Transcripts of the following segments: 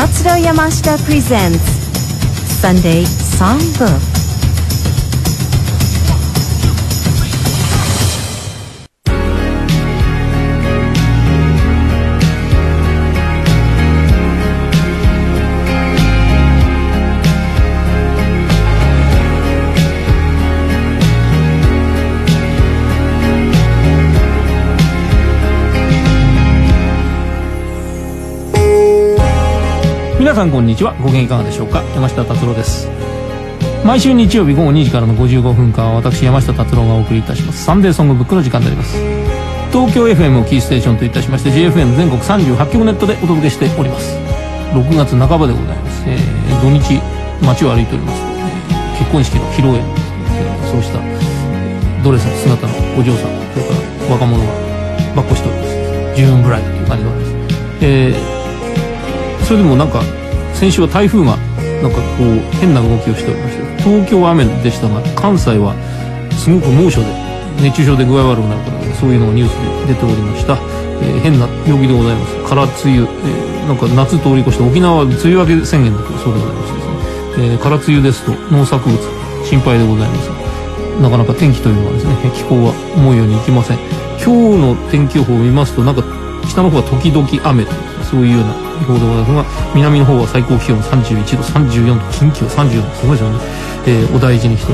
達郎山下 presents Sunday Songbook. 皆さんこんにちは。ご機嫌いかがでしょうか？山下達郎です。毎週日曜日午後2時からの55分間は私山下達郎がお送りいたします。サンデーソングブックの時間であります。東京 FM をキーステーションといたしまして JFN 全国38局ネットでお届けしております。6月半ばでございます、えー土日街を歩いておりますと、結婚式の披露宴、えーそうした、ドレスの姿のお嬢さんそれから若者がばっこしております。ジューンブライドという感じでございます、えーそれでもなんか先週は台風がなんかこう変な動きをしておりまして東京は雨でしたが関西はすごく猛暑で熱中症で具合悪くなるから、そういうのがニュースで出ておりました、えー変な陽気でございます。空梅雨、えーなんか夏通り越して沖縄は梅雨明け宣言だとそうでございましてですね、えー空梅雨ですと農作物心配でございます。なかなか天気というのはですね気候は思うようにいきません。今日の天気予報を見ますとなんか北の方は時々雨とそういうような報でございますが南の方は最高気温31度34度近畿は34度すごいですよね、えーお大事に一つ。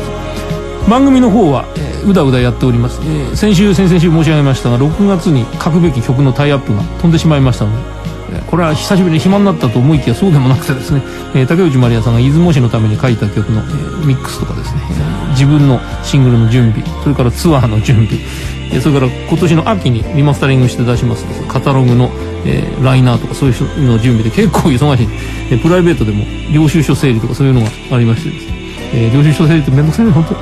番組の方は、えーうだうだやっております、えー先週先々週申し上げましたが6月に書くべき曲のタイアップが飛んでしまいましたのでえこれは久しぶりに暇になったと思いきやそうでもなくてですね、えー竹内まりやさんが出雲市のために書いた曲の、えーミックスとかですね、えー自分のシングルの準備それからツアーの準備、えそれから今年の秋にリマスタリングして出しますカタログの、えーライナーとかそういうの準備で結構忙しい、えプライベートでも領収書整理とかそういうのがありましてですね、えー領収書整理ってめんどくさいね本当に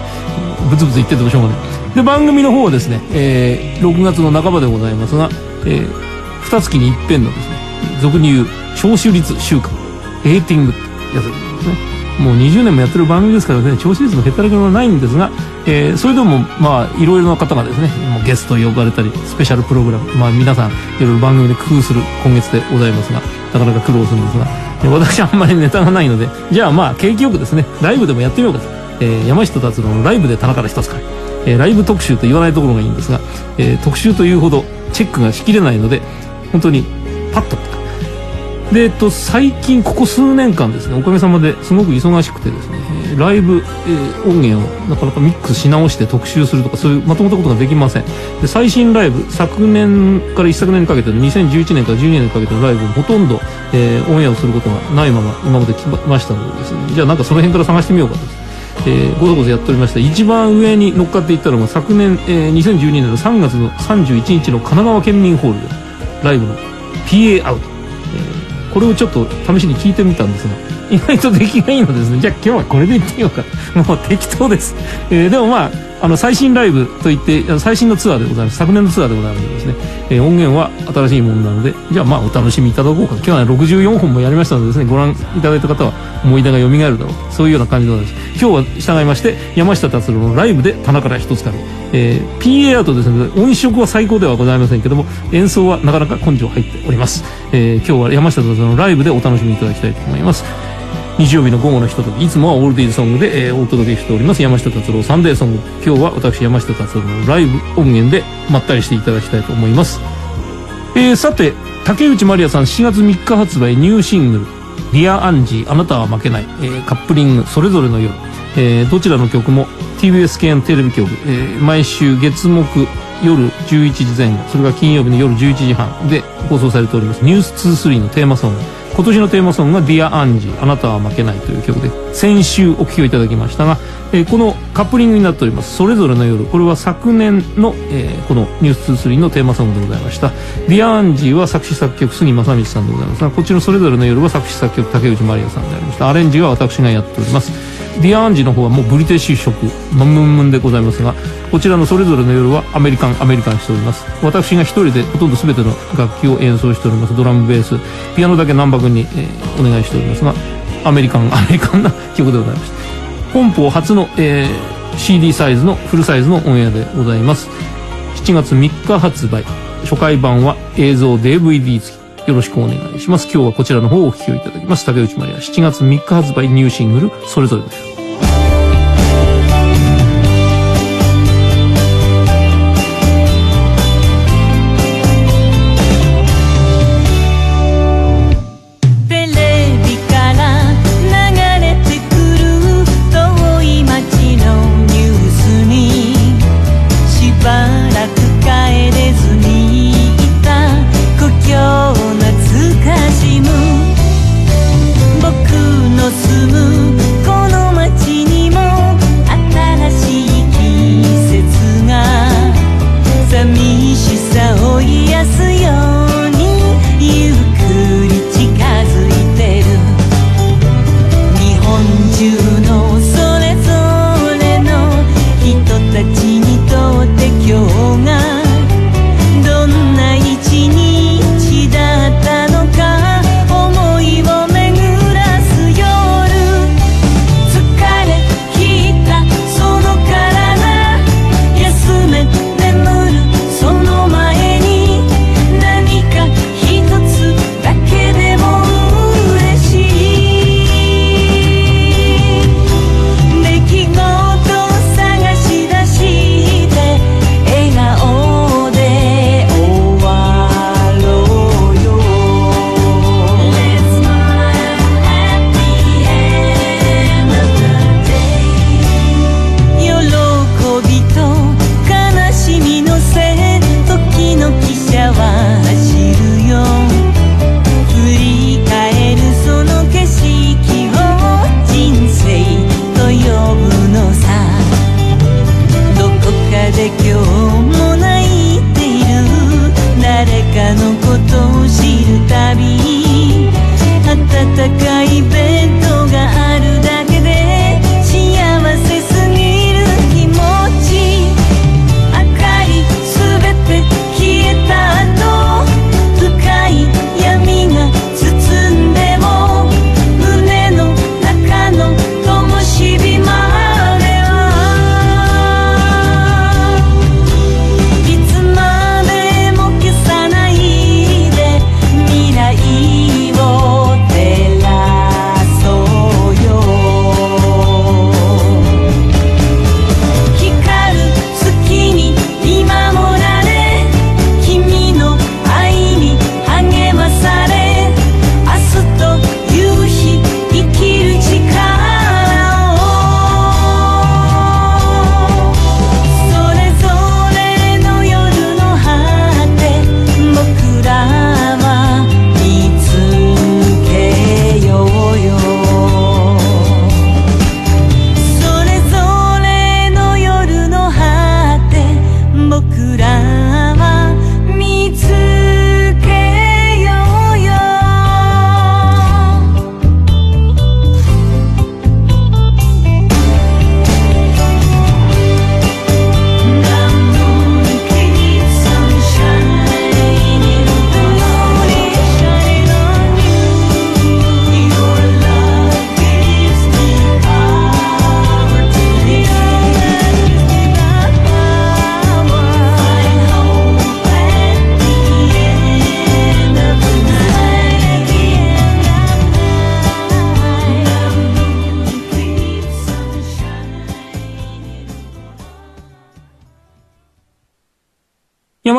ブツブツ言っててもしょうがない。で番組の方はですね、えー6月の半ばでございますが、えー、2月に一遍のですね俗に言う聴取率週間レーティングってやつですね。もう20年もやってる番組ですからね聴取率のへったらけのはないんですが、えーそれでもまあいろいろな方がですねもうゲスト呼ばれたりスペシャルプログラムまあ皆さんいろいろ番組で工夫する今月でございますがなかなか苦労するんですがえー私あんまりネタがないのでじゃあまあ景気よくですねライブでもやってみようかと、えー山下達郎のライブで棚から一つから、えーライブ特集と言わないところがいいんですが、えー特集というほどチェックがしきれないので本当にパッと。で、えっと、最近ここ数年間ですねおかげさまですごく忙しくてですねライブ、えー音源をなかなかミックスし直して特集するとかそういうまともなことができません。で最新ライブ昨年から一昨年にかけての2011年から12年にかけてのライブもほとんど、えーオンエアをすることがないまま今まで来ましたのでです。ねじゃあなんかその辺から探してみようかと。えー、ごそごそやっておりました。一番上に乗っかっていったのが昨年、えー2012年の3月の31日の神奈川県民ホールでライブの PA アウト、えーこれをちょっと試しに聞いてみたんですが意外と出来がいいのですね。じゃあ今日はこれでいってみようか。もう適当です、えーでもまああの最新ライブといって最新のツアーでございます。昨年のツアーでございますですね、えー音源は新しいものなのでじゃあまあお楽しみいただこうか。今日は、ね、64本もやりましたのでですねご覧いただいた方は思い出が蘇るだろう。そういうような感じでございます今日は従いまして山下達郎のライブで棚から一つから、えー PA アートですので音色は最高ではございませんけども演奏はなかなか根性入っております、えー今日は山下達郎のライブでお楽しみいただきたいと思います。日曜日の午後のひとときいつもはオールディーズソングで、えーお届けしております山下達郎サンデーソング今日は私山下達郎のライブ音源でまったりしていただきたいと思います。えーさて竹内まりやさん4月3日発売ニューシングル「Dear Angie あなたは負けない」えーカップリング「それぞれの夜」えーどちらの曲も TBS 系のテレビ局、えー毎週月木夜11時前後それから金曜日の夜11時半で放送されております「ニュース2 3のテーマソング。今年のテーマソングが「Dear Angie あなたは負けない」という曲で先週お聴きをいただきましたが、えーこのカップリングになっております「それぞれの夜」これは昨年の、えーこの「ニュース2 3のテーマソングでございました Dear Angie は作詞作曲杉真理さんでございますがこっちの「それぞれの夜」は作詞作曲竹内まりやさんでありました。アレンジは私がやっております。ディアアンジの方はもうブリティッシュ色ムンムンムンでございますがこちらのそれぞれの夜はアメリカンアメリカンしております。私が一人でほとんど全ての楽器を演奏しております。ドラムベースピアノだけ難波君に、えーお願いしておりますがアメリカンアメリカンな曲でございました本邦初の、えー CD サイズのフルサイズのオンエアでございます。7月3日発売。初回版は映像 DVD 付き。よろしくお願いします。今日はこちらの方をお聴きいただきます。竹内まりや7月3日発売ニューシングル、それぞれです。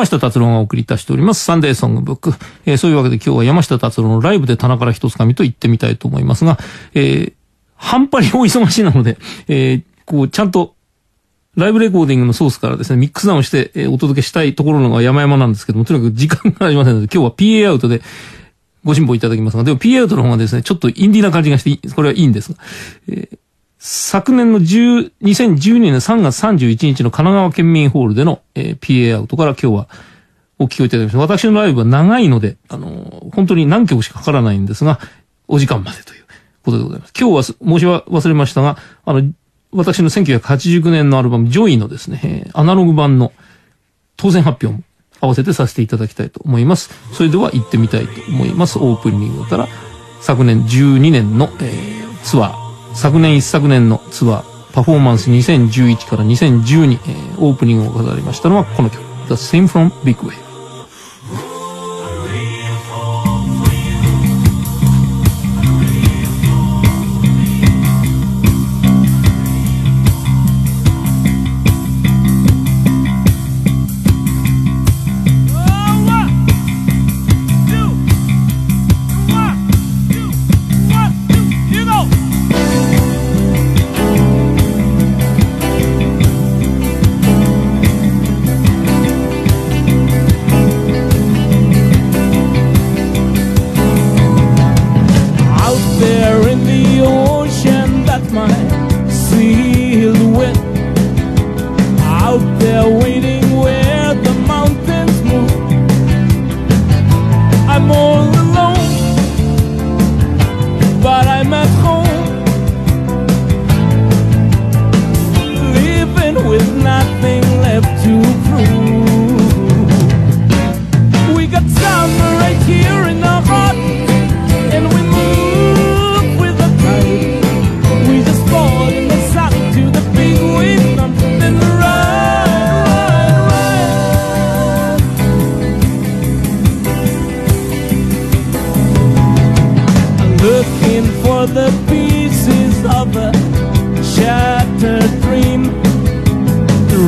山下達郎がお送りいたしております、サンデーソングブック。えー、そういうわけで今日は山下達郎のライブで棚から一つ紙と言ってみたいと思いますが、えー、半端にお忙しいなので、えー、こう、ちゃんと、ライブレコーディングのソースからですね、ミックスダウンして、えー、お届けしたいところのが山々なんですけども、とにかく時間がありませんので、今日は PA アウトでご辛抱いただきますが、でも PA アウトの方がですね、ちょっとインディーな感じがして、これはいいんですが、えー昨年の10 2012年3月31日の神奈川県民ホールでの、えー、PA アウトから今日はお聞きをいただきました。私のライブは長いので、あのー、本当に何曲しかかからないんですが、お時間までということでございます。今日は申し忘れましたが、あの、私の1989年のアルバム、ジョイのですね、えー、アナログ版の当選発表も合わせてさせていただきたいと思います。それでは行ってみたいと思います。オープニングから昨年12年の、えー、ツアー、昨年一昨年のツアー、パフォーマンス2011から2012、えー、オープニングを飾りましたのはこの曲、The Same from Big Wave。pieces of a shattered dream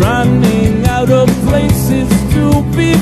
Running out of places to be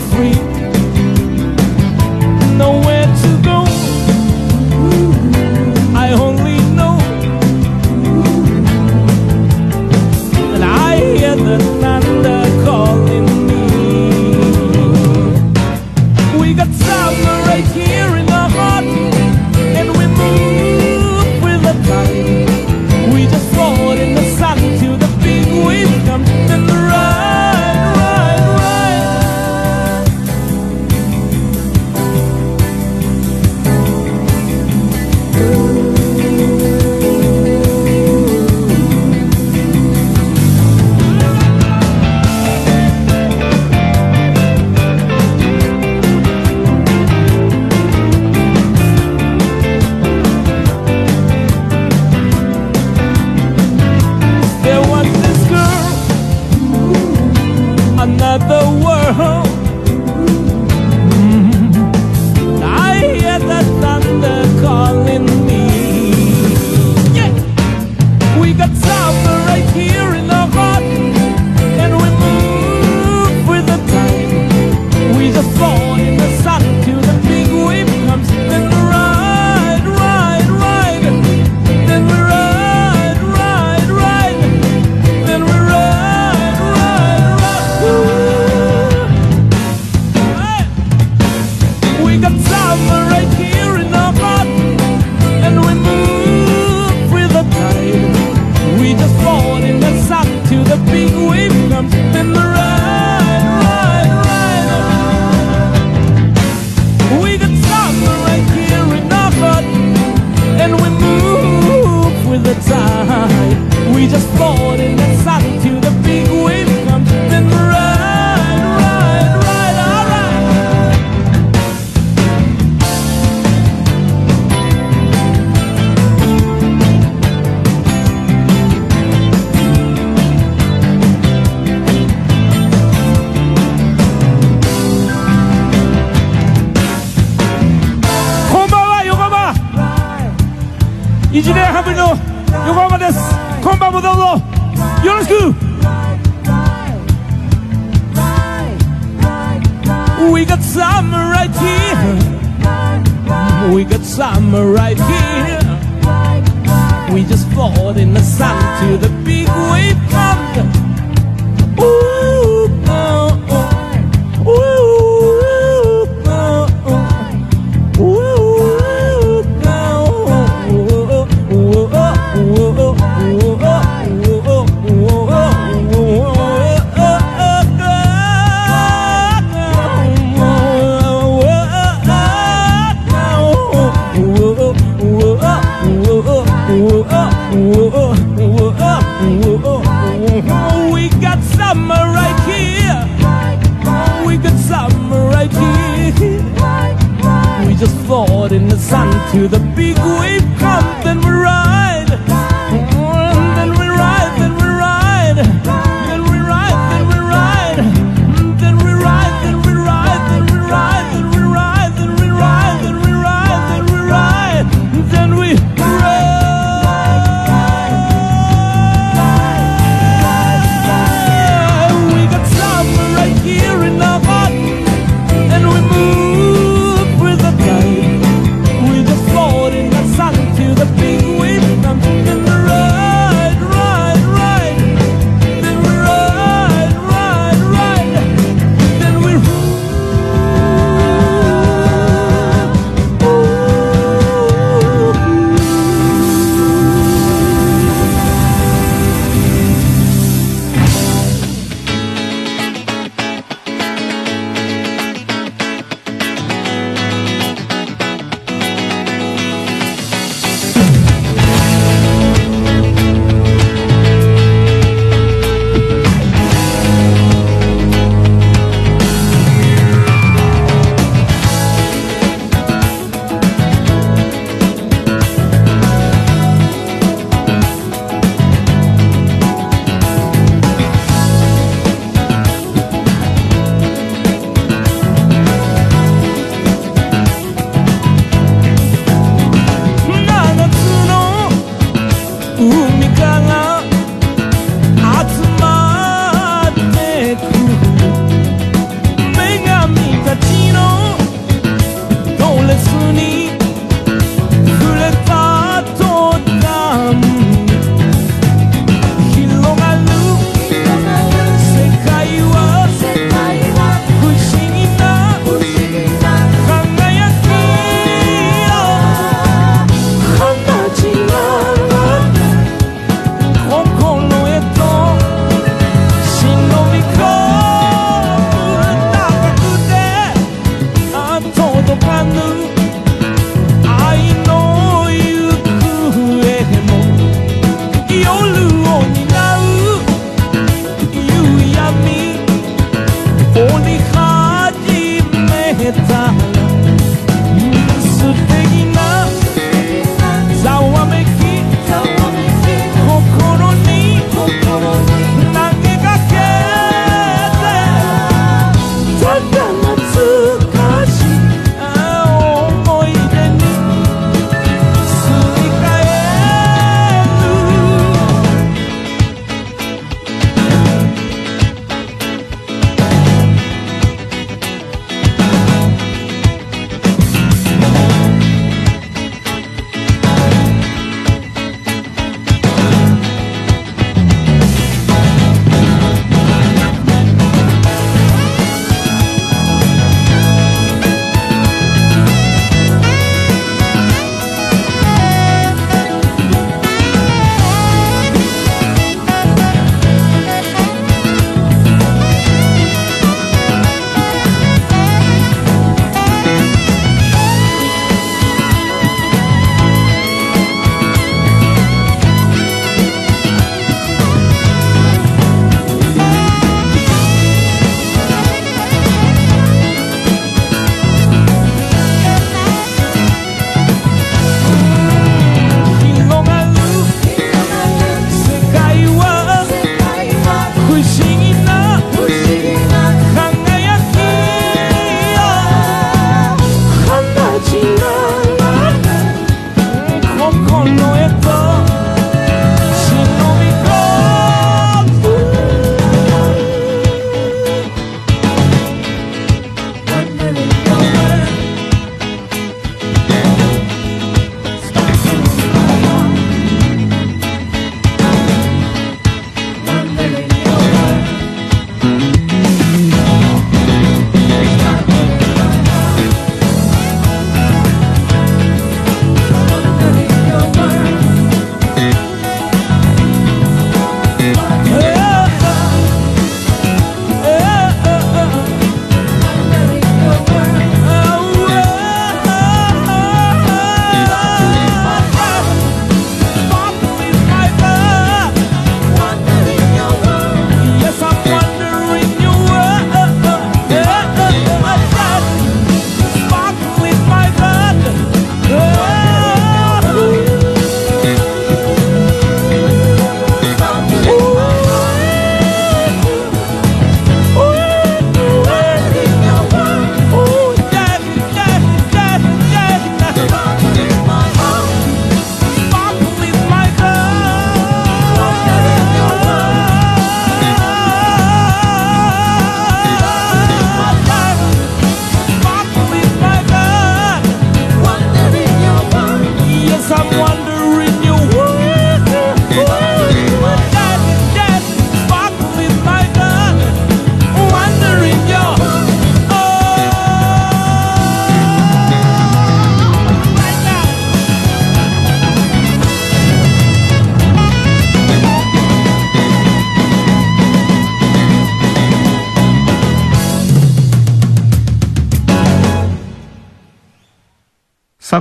love.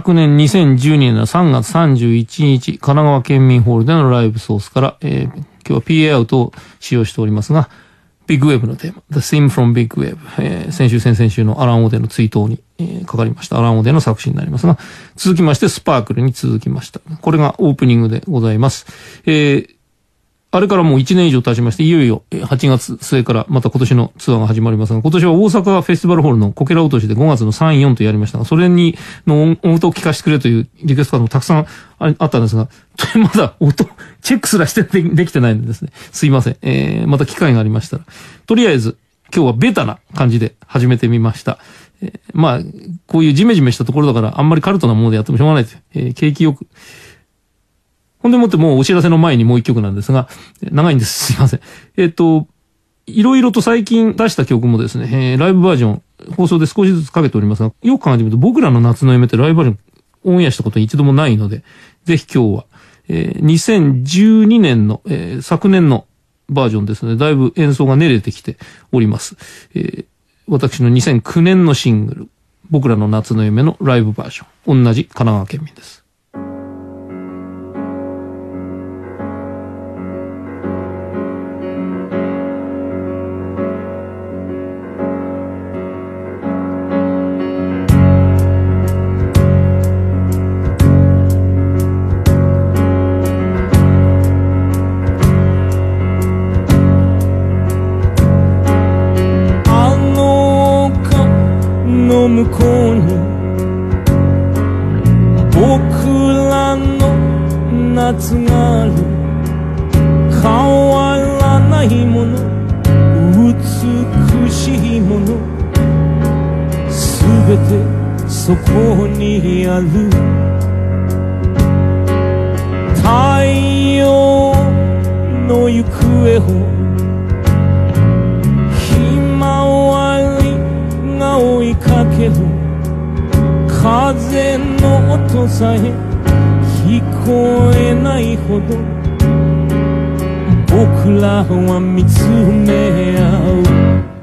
昨年2012年の3月31日、神奈川県民ホールでのライブソースから、えー今日は PA アウトを使用しておりますが、ビッグウェブのテーマ、The Theme from Big Wave、えー先週、先々週のアラン・オデの追悼に、えーかかりました。アラン・オデの作詞になりますが、続きまして、スパークルに続きました。これがオープニングでございます。えーあれからもう1年以上経ちまして、いよいよ8月末からまた今年のツアーが始まりますが、今年は大阪フェスティバルホールのこけら落としで5月の3、4とやりましたが、それにの音を聞かせてくれというリクエストカードもたくさんあったんですが、まだ音、チェックすらしてでできてないんですね。すいません。えー、また機会がありましたら。とりあえず、今日はベタな感じで始めてみました。えーまあ、こういうジメジメしたところだから、あんまりカルトなものでやってもしょうがないという、えー景気よく、ほんでもってもうお知らせの前にもう一曲なんですが、長いんです。すいません。えっ、と、いろいろと最近出した曲もですね、えーライブバージョン、放送で少しずつかけておりますが、よく考えてみると僕らの夏の夢ってライブバージョンオンエアしたこと一度もないので、ぜひ今日は、えー2012年の、えー昨年のバージョンですので、だいぶ演奏が練れてきております。えー私の2009年のシングル、僕らの夏の夢のライブバージョン、同じ神奈川県民です。べてそこにある。太陽の行方をひまわりが追いかける。風の音さえ聞こえないほど。僕らは見つめ合う。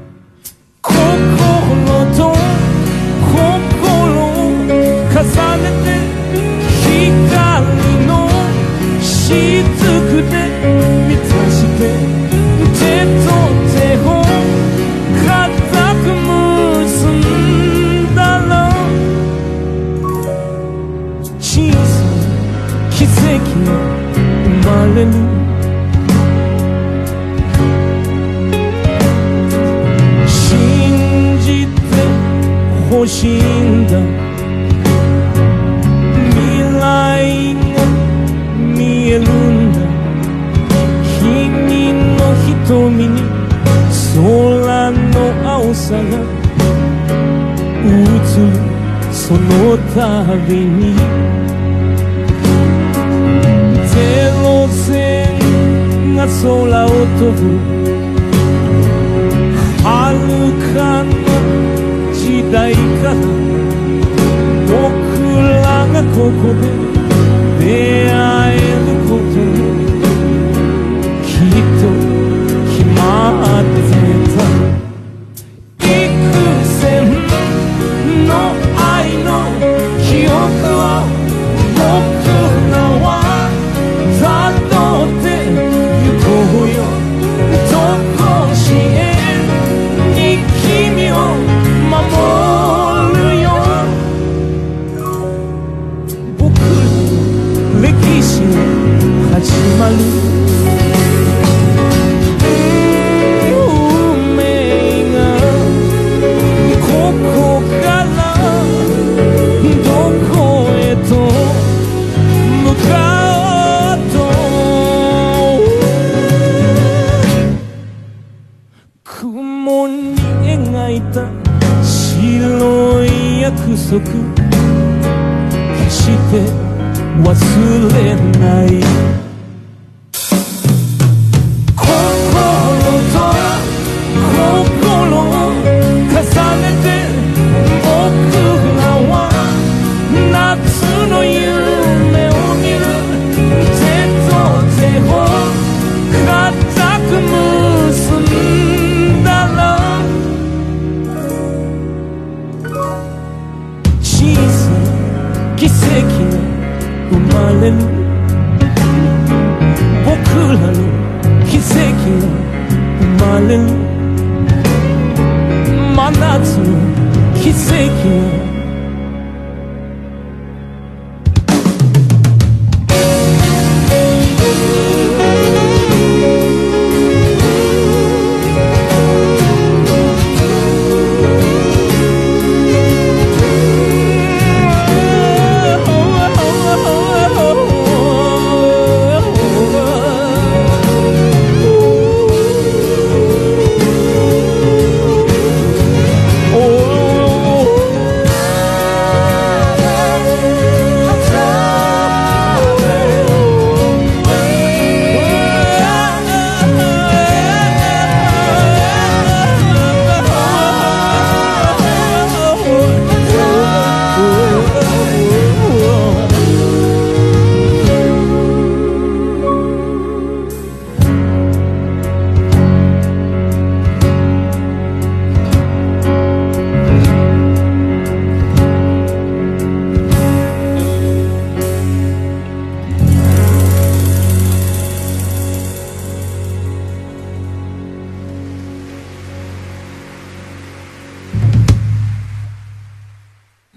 に。ゼロ線が空を飛ぶ。遥かの時代から僕らがここで出会える。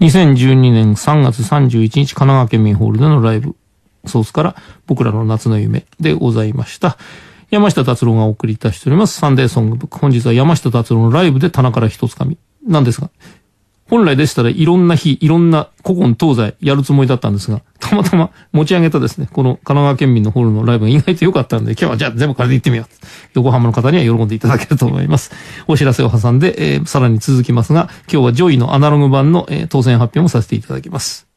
2012年3月31日、神奈川県民ホールでのライブ、ソースから僕らの夏の夢でございました。山下達郎がお送りいたしております。サンデーソングブック。本日は山下達郎のライブで棚から一つ紙なんですが、本来でしたらいろんな日、いろんな古今東西やるつもりだったんですが、たまたま持ち上げたですね、この神奈川県民のホールのライブが意外と良かったんで、今日はじゃあ全部これで行ってみよう。横浜の方には喜んでいただけると思います。お知らせを挟んで、えーさらに続きますが、今日は JOY のアナログ版の、えー当選発表もさせていただきます。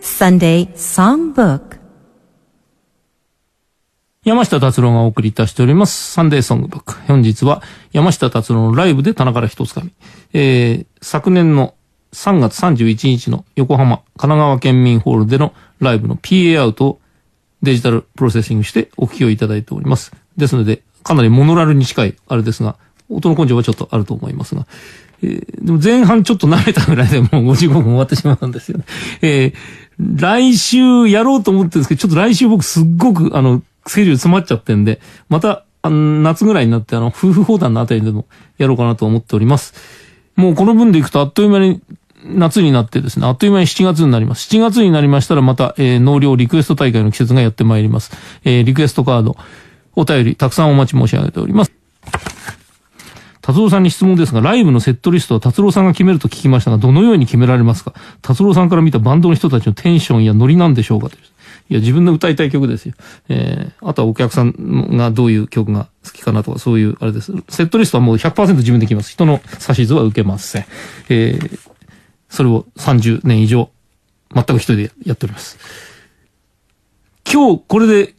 Sunday Songbook. 山下達郎がお送りいたしております。サンデーソングブック。本日は山下達郎のライブで棚から一つかみ。えー、昨年の3月31日の横浜、神奈川県民ホールでのライブの PA アウトをデジタルプロセッシングしてお聞きをいただいております。ですので、かなりモノラルに近いあれですが、音の根性はちょっとあると思いますが、えーでも前半ちょっと舐めたぐらいでもう55分終わってしまうんですよね。えー来週やろうと思ってるんですけど、ちょっと来週僕すっごくあの、スケジュール詰まっちゃってんで、また、あの夏ぐらいになってあの、夫婦砲弾のあたりでもやろうかなと思っております。もうこの分でいくとあっという間に夏になってですね、あっという間に7月になります。7月になりましたらまた、えー納涼リクエスト大会の季節がやってまいります。えーリクエストカード、お便りたくさんお待ち申し上げております。達郎さんに質問ですが、ライブのセットリストは達郎さんが決めると聞きましたが、どのように決められますか？達郎さんから見たバンドの人たちのテンションやノリなんでしょうか？といや、自分の歌いたい曲ですよ。えー、あとはお客さんがどういう曲が好きかなとか、そういう、あれです。セットリストはもう100%自分で決ます。人の指図は受けません。えー、それを30年以上、全く一人でやっております。今日、これで、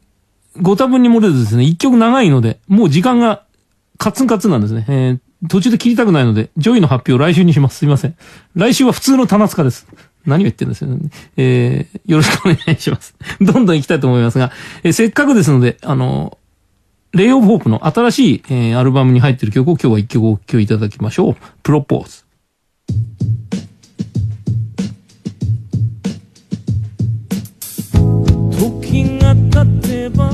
ご多分に漏れずですね、一曲長いので、もう時間がカツンカツンなんですね。えー途中で切りたくないので、 JOY の発表来週にします。すいません。来週は普通の棚つかです。何を言ってるんですよね。えー、よろしくお願いします。どんどん行きたいと思いますが、えーせっかくですので、あの、 Ray of Hope の新しい、えーアルバムに入ってる曲を今日は一曲お聴きいただきましょう。プロポーズ。時が経てば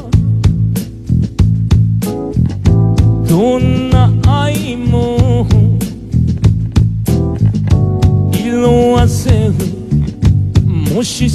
どんな愛ももし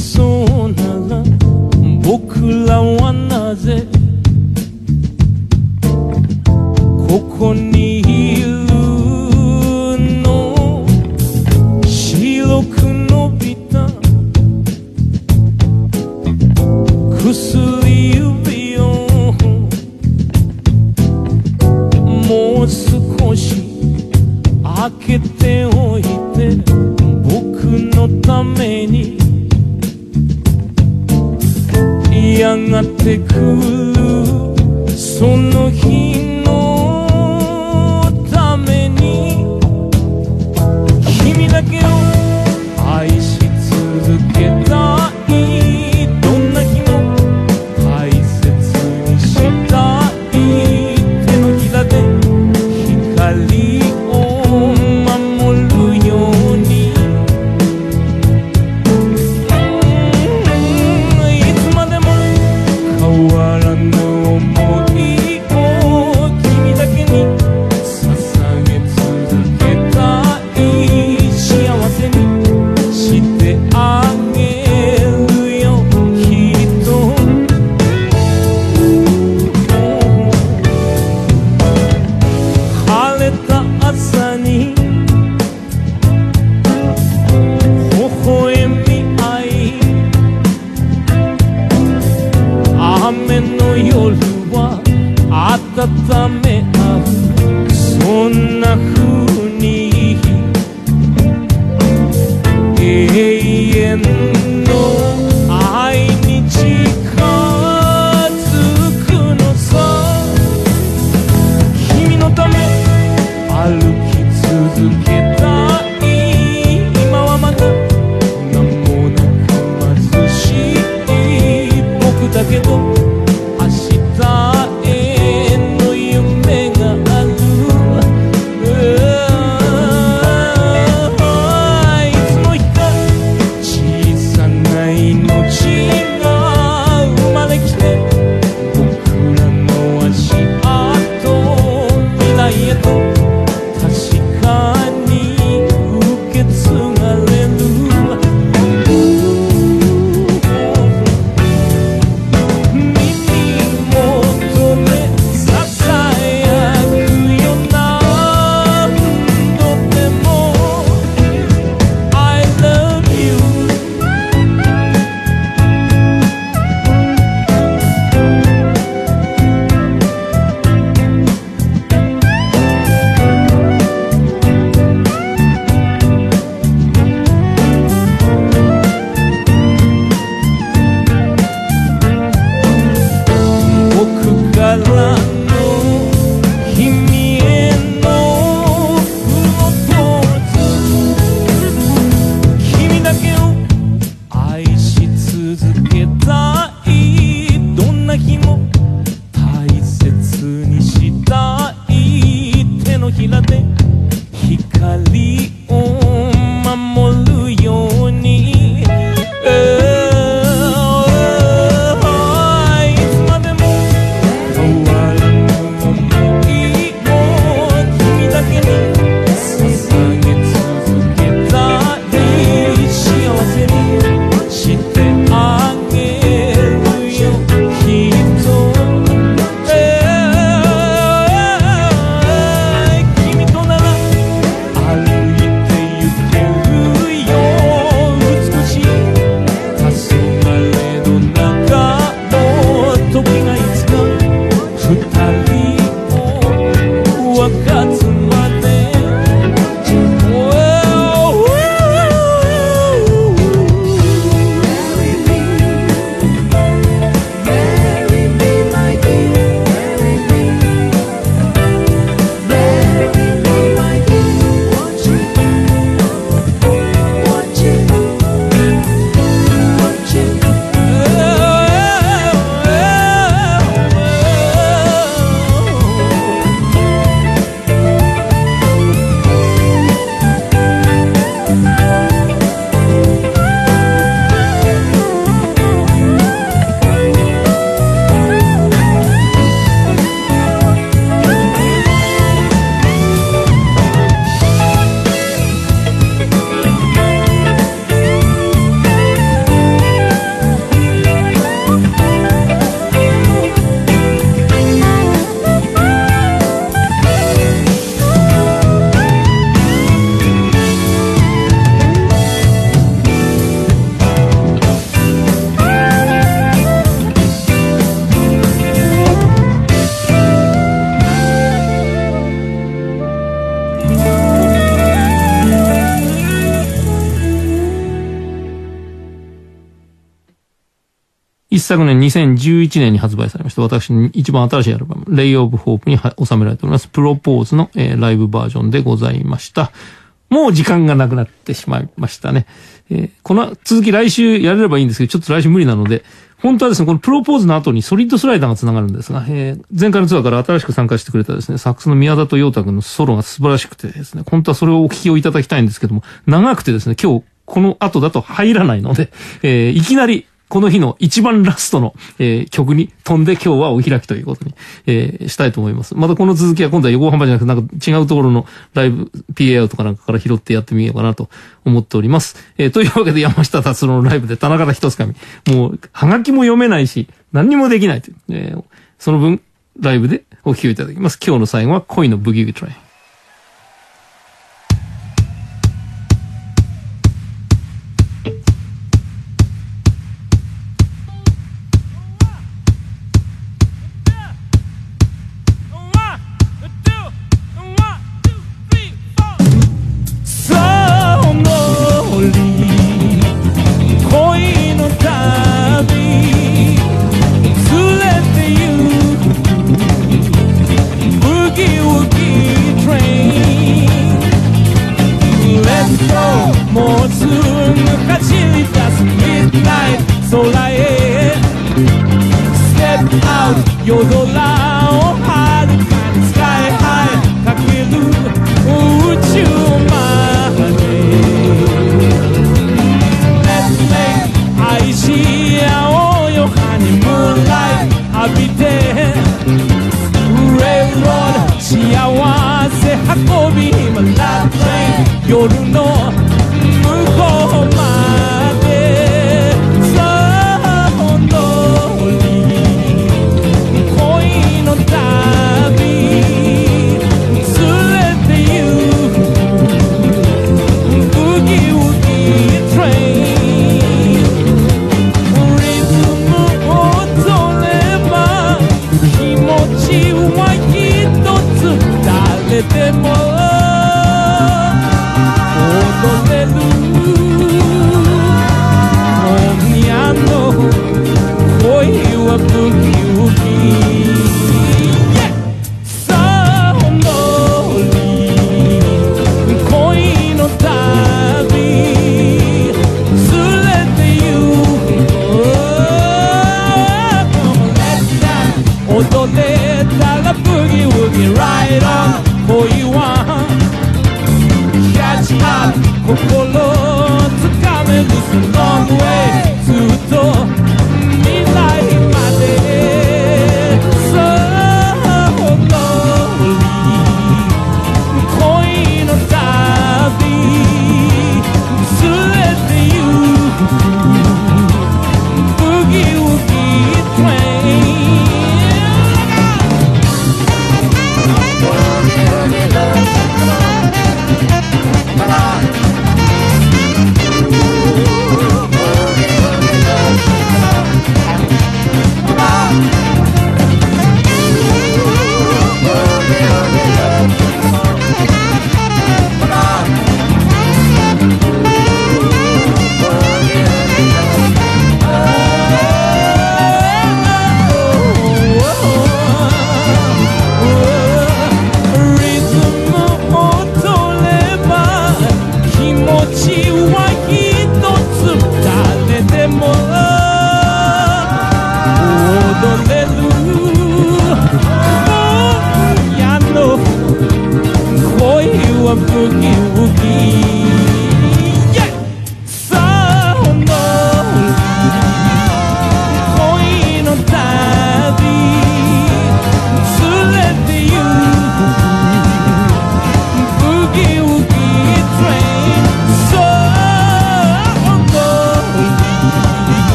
昨年2011年に発売されました私の一番新しいアルバム、レイオブホープに収められております、プロポーズの、えーライブバージョンでございました。もう時間がなくなってしまいましたね。えーこの続き来週やれればいいんですけど、ちょっと来週無理なので、本当はですね、このプロポーズの後にソリッドスライダーが繋がるんですが、えー前回のツアーから新しく参加してくれたですね、サックスの宮田と陽太くんのソロが素晴らしくてですね、本当はそれをお聞きをいただきたいんですけども、長くてですね、今日この後だと入らないので、えーいきなりこの日の一番ラストの、えー曲に飛んで今日はお開きということに、えーしたいと思います。またこの続きは今度は横浜じゃなくてなんか違うところのライブ PA とかなんかから拾ってやってみようかなと思っております。えーというわけで山下達郎のライブで田中田一つかみ。もう、はがきも読めないし、何にもできないという。えーその分、ライブでお聴きいただきます。今日の最後は恋のブギウギトレイ out 夜空 Όπω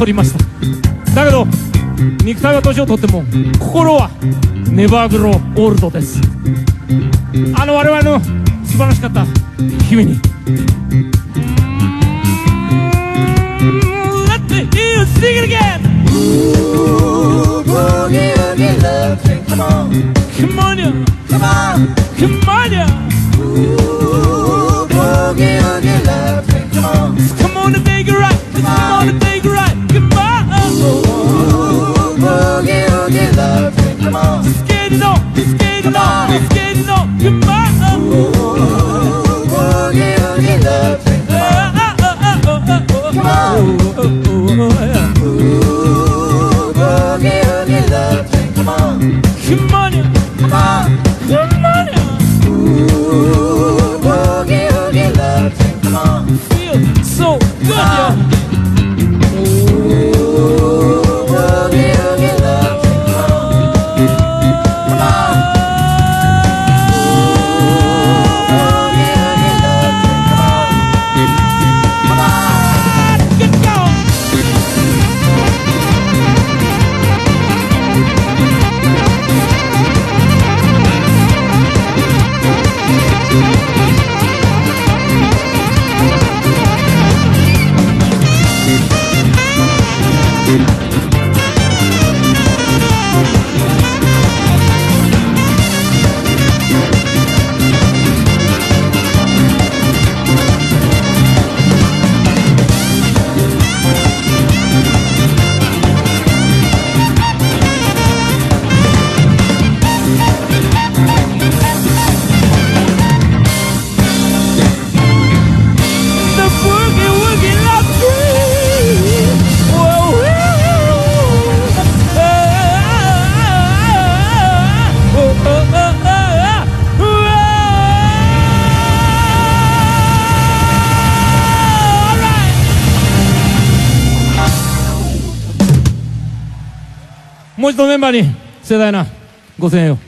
取りましただけど肉体は年を取っても心はネバーグローオールドですあの我々の素晴らしかった日々に Let hear you sing it again Ooh, boogie, oogie, love train, come on Come on, yeah. come on, come on, yeah. Ooh, boogie, oogie う一度メンバーに盛大なご声援を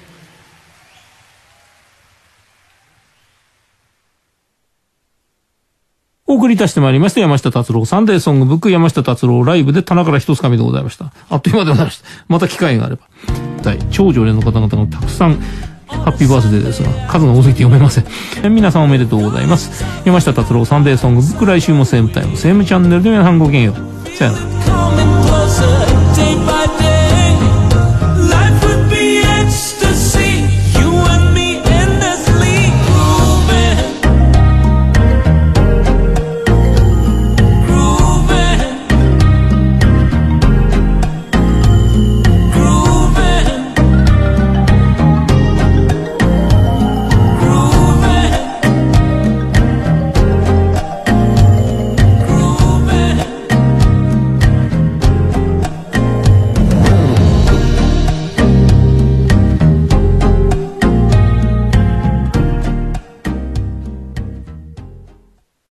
お送りいたしてまいりました山下達郎サンデーソングブック山下達郎ライブで棚から一つ紙でございました。あっという間でございました。また機会があれば。はい。超常連の方々がたくさんハッピーバースデーですが、数が多すぎて読めません。皆さんおめでとうございます。山下達郎サンデーソングブック来週もセームタイム、セームチャンネルで皆さんごきげんよう。さよなら。